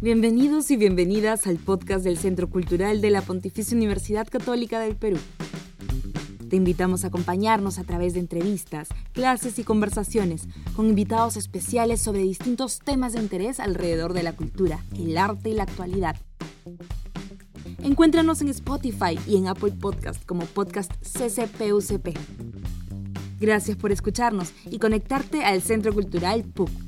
Bienvenidos y bienvenidas al podcast del Centro Cultural de la Pontificia Universidad Católica del Perú. Te invitamos a acompañarnos a través de entrevistas, clases y conversaciones con invitados especiales sobre distintos temas de interés alrededor de la cultura, el arte y la actualidad. Encuéntranos en Spotify y en Apple Podcast como podcast CCPUCP. Gracias por escucharnos y conectarte al Centro Cultural PUC.